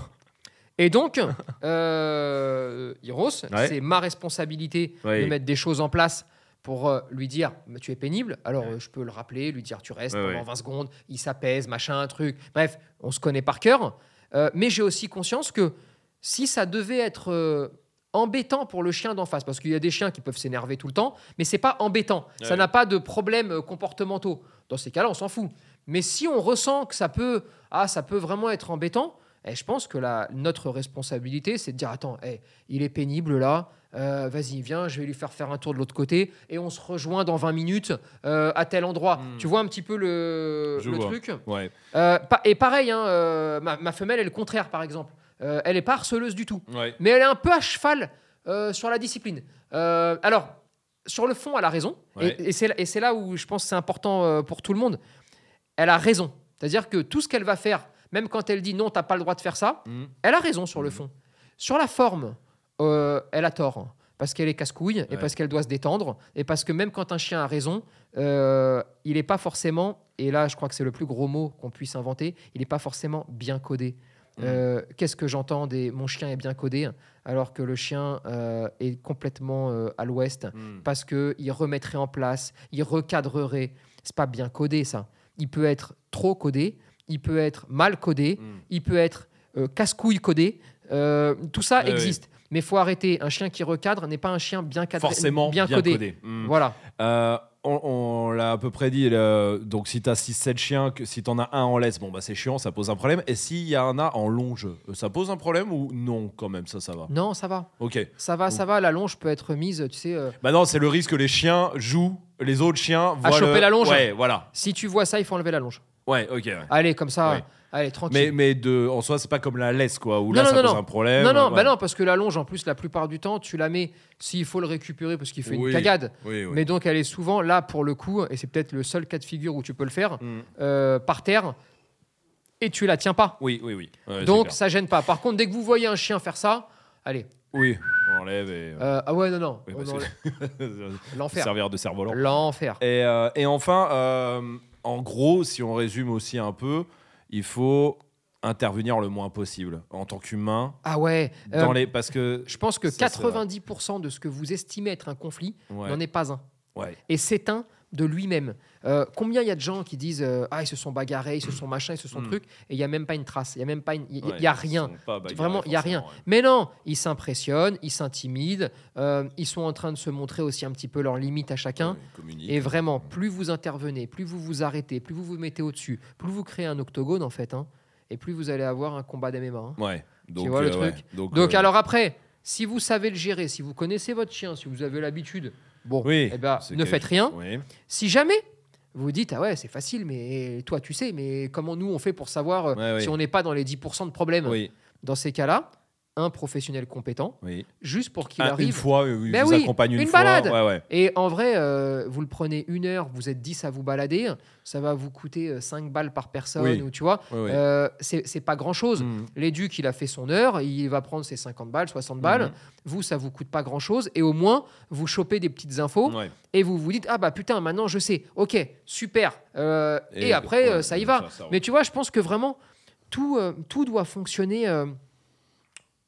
Et donc, euh, Ouais. c'est ma responsabilité Ouais. de mettre des choses en place pour euh, lui dire tu es pénible. Alors je peux le rappeler, lui dire tu restes Ouais, pendant ouais. 20 secondes, il s'apaise, machin, un truc. Bref, on se connaît par cœur. Euh, mais j'ai aussi conscience que si ça devait être euh, embêtant pour le chien d'en face, parce qu'il y a des chiens qui peuvent s'énerver tout le temps, mais c'est pas embêtant. Ça n'a pas de problèmes euh, comportementaux. Dans ces cas-là, on s'en fout. Mais si on ressent que ça peut, ah, ça peut vraiment être embêtant, eh, je pense que la, notre responsabilité, c'est de dire attends, eh, il est pénible là. euh, Vas-y, viens, je vais lui faire faire un tour de l'autre côté et on se rejoint dans 20 minutes euh, à tel endroit. Hmm. Tu vois un petit peu le, truc? Ouais. Euh, pa- Et pareil, hein, ma, ma femelle est le contraire, par exemple. Euh, elle est pas harceleuse du tout Ouais. mais elle est un peu à cheval euh, sur la discipline. Euh, alors, sur le fond, elle a raison, Ouais. et, et c'est là où je pense que c'est important pour tout le monde. Elle a raison. C'est-à-dire que tout ce qu'elle va faire, même quand elle dit non, t'as pas le droit de faire ça, Mhm. elle a raison sur le Mhm. fond. Sur la forme, elle a tort. Parce qu'elle est casse-couille, et parce qu'elle doit se détendre, et parce que même quand un chien a raison, il n'est pas forcément, et là je crois que c'est le plus gros mot qu'on puisse inventer, il n'est pas forcément bien codé. Euh, Qu'est-ce que j'entends des mon chien est bien codé, alors que le chien euh, est complètement euh, à l'ouest, Mhm. parce qu'il remettrait en place, il recadrerait. C'est pas bien codé ça. Il peut être trop codé, il peut être mal codé, Mhm. il peut être casse-couille codé. Tout ça existe. Mais il faut arrêter. Un chien qui recadre n'est pas un chien bien cadré, Forcément bien, codé. Mhm. Voilà. On on l'a à peu près dit. le- donc, si t'as 6-7 chiens, que, si t'en as un en laisse, bon, bah, c'est chiant, ça pose un problème. Et s'il y en a en longe, euh, ça pose un problème ou non, quand même, ça, ça va? Non, ça va. Ok. Ça va, ça va. La longe peut être mise, tu sais. euh, Bah non, c'est le risque que les chiens jouent, les autres chiens voient choper le- la longe. Ouais, voilà. si tu vois ça, il faut enlever la longe. Ouais, ok. ouais. Allez, comme ça. Ouais. Allez, tranquille. Mais, mais de, en soi, c'est pas comme la laisse, quoi, où là, non, ça non, pose non. un problème. non, non, bah non, parce que la longe, en plus, la plupart du temps, tu la mets s'il faut le récupérer parce qu'il fait Oui. une cagade. Oui, oui. Mais donc, elle est souvent là pour le coup, et c'est peut-être le seul cas de figure où tu peux le faire, Mm. euh, par terre. et tu la tiens pas. Oui, oui, oui. Ouais, c'est Donc clair. ça gêne pas. Par contre, dès que vous voyez un chien faire ça, allez. Oui, on enlève et. Euh, ah ouais, non, non. Oui, que- L'enfer. Servir de cerf-volant. L'enfer. Et, euh, et enfin, euh, en gros, si on résume aussi un peu, il faut intervenir le moins possible en tant qu'humain Ah ouais. euh, dans les parce que Je pense que Ça, c'est vrai. 90% de ce que vous estimez être un conflit ouais, n'en est pas un. ouais. Et c'est un de lui-même. Euh, combien il y a de gens qui disent euh, Ah, ils se sont bagarrés, ils se sont machin, ils se sont Mm. trucs, et il n'y a même pas une trace, il n'y a même pas il y, Ouais, y a rien. bagarrés, Vraiment, il y a rien. ouais. Mais non, ils s'impressionnent, ils s'intimident, euh, ils sont en train de se montrer aussi un petit peu leurs limites à chacun. Et vraiment, plus vous intervenez, plus vous vous arrêtez, plus vous vous mettez au-dessus, plus vous créez un octogone en fait, hein, et plus vous allez avoir un combat d'MMA. hein. Ouais. Donc, vois le truc Donc, Donc alors après, si vous savez le gérer, si vous connaissez votre chien, si vous avez l'habitude, bon, Oui, eh ben, ne faites rien. Oui. Si jamais vous dites ah ouais c'est facile, mais toi tu sais, mais comment nous on fait pour savoir euh, Ouais, si on n'est pas dans les 10% de problèmes. Dans ces cas-là, un professionnel compétent, Oui. juste pour qu'il Ah, Une arrive. fois, oui, Ben vous oui, accompagne une, une fois. balade. Ouais, ouais. Et en vrai, euh, vous le prenez une heure, vous êtes 10 à vous balader, ça va vous coûter 5 balles par personne, Oui. ou tu vois, euh, c'est pas grand-chose. Mm. L'éduc, il a fait son heure, il va prendre ses 50 balles, 60 balles. Mhm. Vous, ça vous coûte pas grand-chose. Et au moins, vous chopez des petites infos Ouais. et vous vous dites Ah bah putain, maintenant je sais. Ok, super. Euh, et, Et- après, euh, ça y va. ça, ça roule. Mais tu vois, je pense que vraiment, tout, euh, tout doit fonctionner euh,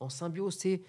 en symbiose. C'est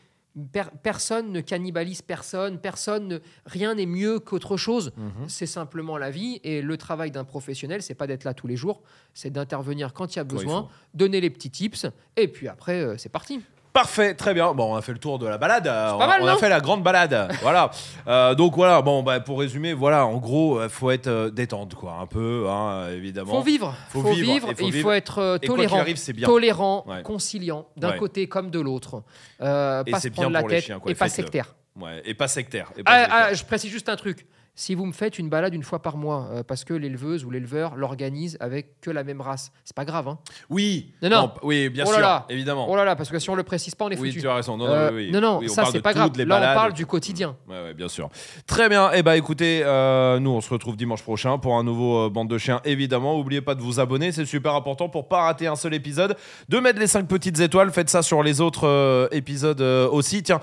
per- personne ne cannibalise personne, personne ne- rien n'est mieux qu'autre chose. Mhm. C'est simplement la vie et le travail d'un professionnel, c'est pas d'être là tous les jours, c'est d'intervenir quand il y a besoin, donner les petits tips et puis après euh, c'est parti. Parfait, très bien. Bon, on a fait le tour de la balade. euh, on, pas mal, on a fait la grande balade. voilà. Euh, donc voilà. Bon, bah, pour résumer, voilà. En gros, euh, faut être euh, détente, quoi, un peu, hein, évidemment. Faut vivre, Faut faut, vivre, vivre, et faut et il vivre. faut être euh, tolérant, arrive, c'est bien. tolérant, Ouais. conciliant d'un Ouais. côté comme de l'autre, euh, Et pas c'est se bien prendre la pour les tête chiens, quoi, et pas sectaire. Ouais, et pas sectaire. Et pas Ah, sectaire. ah, je précise juste un truc. Si vous me faites une balade une fois par mois euh, parce que l'éleveuse ou l'éleveur l'organise avec que la même race, c'est pas grave. Hein. Oui. Non, Oui, bien Oh là sûr, là. évidemment. Oh là là, parce que si on le précise pas, on est oui, foutu. tu as raison. Non, non, Euh, oui, oui. non, non, Oui, on ça c'est pas grave. Là, on parle du quotidien. Ouais, ouais, bien sûr. Très bien. Et bah écoutez, euh, nous on se retrouve dimanche prochain pour un nouveau euh, bande de chiens. Évidemment, n'oubliez pas de vous abonner, c'est super important pour pas rater un seul épisode. De mettre les 5 petites étoiles, faites ça sur les autres épisodes aussi. Tiens,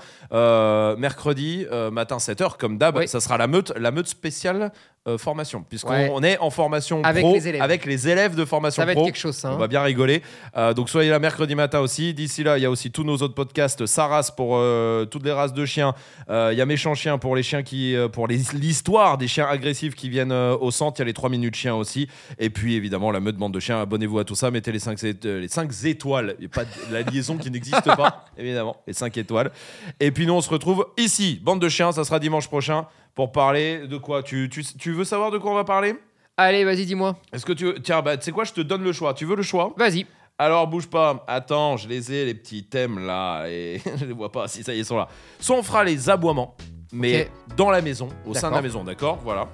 mercredi matin 7h comme d'hab, Oui. ça sera la meute, la meute spéciale euh, formation, puisqu'on Ouais. on est en formation Avec pro les élèves. avec les élèves de formation Ça va être quelque chose, ça. On hein. va bien rigoler. Euh, donc soyez là mercredi matin aussi. D'ici là, il y a aussi tous nos autres podcasts. Saras pour euh, toutes les races de chiens. Il y a Méchant Chien pour les chiens qui, pour l'histoire des chiens agressifs qui viennent au centre. Il y a les 3 minutes chiens aussi. Et puis évidemment la meute bande de chiens. Abonnez-vous à tout ça. Mettez les 5, les cinq étoiles. Il n'y a pas de- la liaison qui n'existe pas. Évidemment, les 5 étoiles. Et puis nous, on se retrouve ici. Bande de chiens. Ça sera dimanche prochain pour parler de quoi tu, tu, tu veux savoir de quoi on va parler Allez, vas-y, dis-moi. Est-ce que tu veux... Tiens, bah, tu sais quoi, je te donne le choix. Tu veux le choix Vas-y. alors bouge pas, attends, je les ai les petits thèmes là et je les vois pas si ça y est ils sont là. Soit on fera les aboiements, mais dans la maison, au sein de la maison, d'accord, voilà.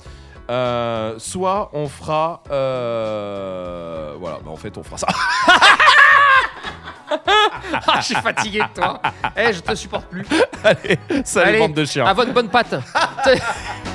Euh, soit on fera, euh, voilà, bah en fait on fera ça. Ah, je suis fatigué de toi. Eh, je te supporte plus. Allez, salut Allez, bande de chiens. À votre bonne patte.